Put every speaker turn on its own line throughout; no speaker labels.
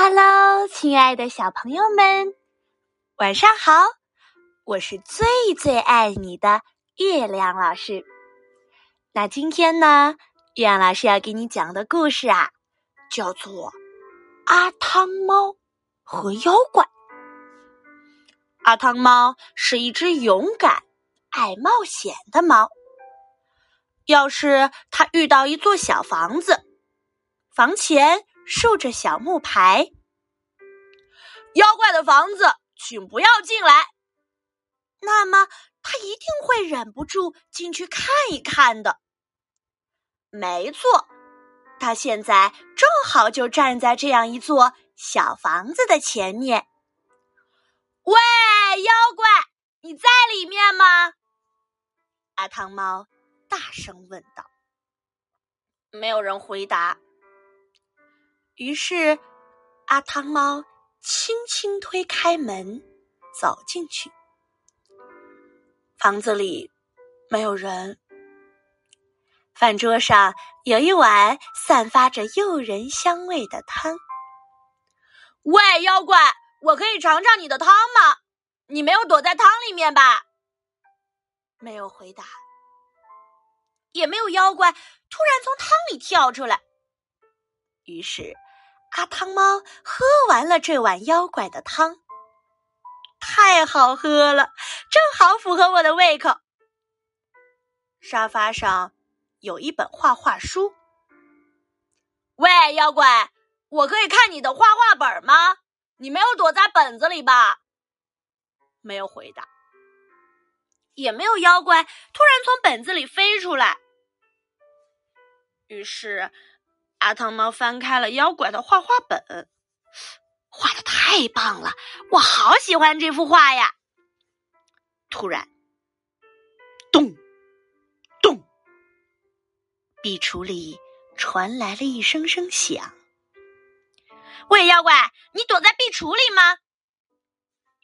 Hello，亲爱的小朋友们，晚上好！我是最最爱你的月亮老师。那今天呢，月亮老师要给你讲的故事啊，叫做《阿汤猫和妖怪》。阿汤猫是一只勇敢、爱冒险的猫。要是它遇到一座小房子，房前。竖着小木牌，
妖怪的房子，请不要进来。
那么他一定会忍不住进去看一看的。没错，他现在正好就站在这样一座小房子的前面。
喂，妖怪，你在里面吗？
阿汤猫大声问道。没有人回答。于是，阿汤猫轻轻推开门，走进去。房子里没有人。饭桌上有一碗散发着诱人香味的汤。
喂，妖怪，我可以尝尝你的汤吗？你没有躲在汤里面吧？
没有回答。也没有妖怪突然从汤里跳出来。于是。阿汤猫喝完了这碗妖怪的汤，太好喝了，正好符合我的胃口。沙发上有一本画画书。
喂，妖怪，我可以看你的画画本吗？你没有躲在本子里吧？
没有回答。也没有妖怪突然从本子里飞出来。于是。阿汤猫翻开了妖怪的画画本，画的太棒了，我好喜欢这幅画呀！突然，咚咚，壁橱里传来了一声声响。喂，妖怪，你躲在壁橱里吗？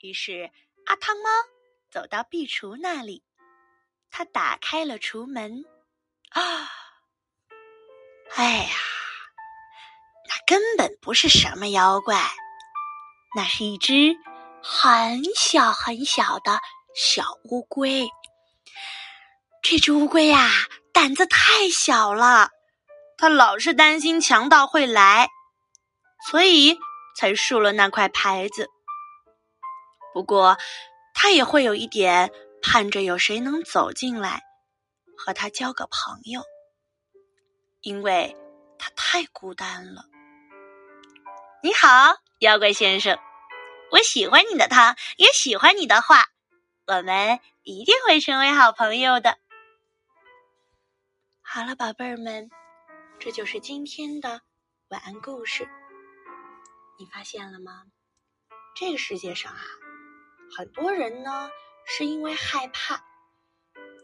于是阿汤猫走到壁橱那里，他打开了橱门，啊，哎呀！根本不是什么妖怪，那是一只很小很小的小乌龟。这只乌龟呀，胆子太小了，它老是担心强盗会来，所以才竖了那块牌子。不过，它也会有一点盼着有谁能走进来和它交个朋友，因为它太孤单了。你好，妖怪先生，我喜欢你的汤，也喜欢你的画，我们一定会成为好朋友的。好了，宝贝儿们，这就是今天的晚安故事。你发现了吗？这个世界上啊，很多人呢是因为害怕，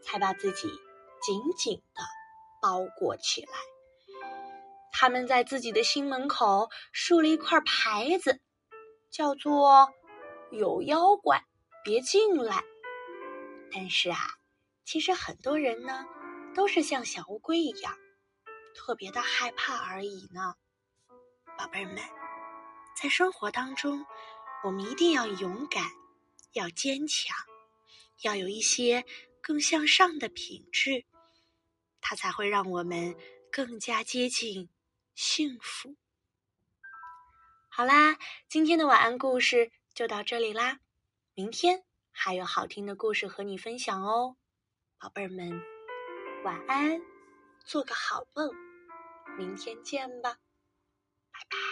才把自己紧紧的包裹起来。他们在自己的心门口竖了一块牌子，叫做“有妖怪，别进来”。但是啊，其实很多人呢，都是像小乌龟一样，特别的害怕而已呢。宝贝儿们，在生活当中，我们一定要勇敢，要坚强，要有一些更向上的品质，它才会让我们更加接近。幸福。好啦，今天的晚安故事就到这里啦。明天还有好听的故事和你分享哦，宝贝儿们，晚安，做个好梦，明天见吧。拜拜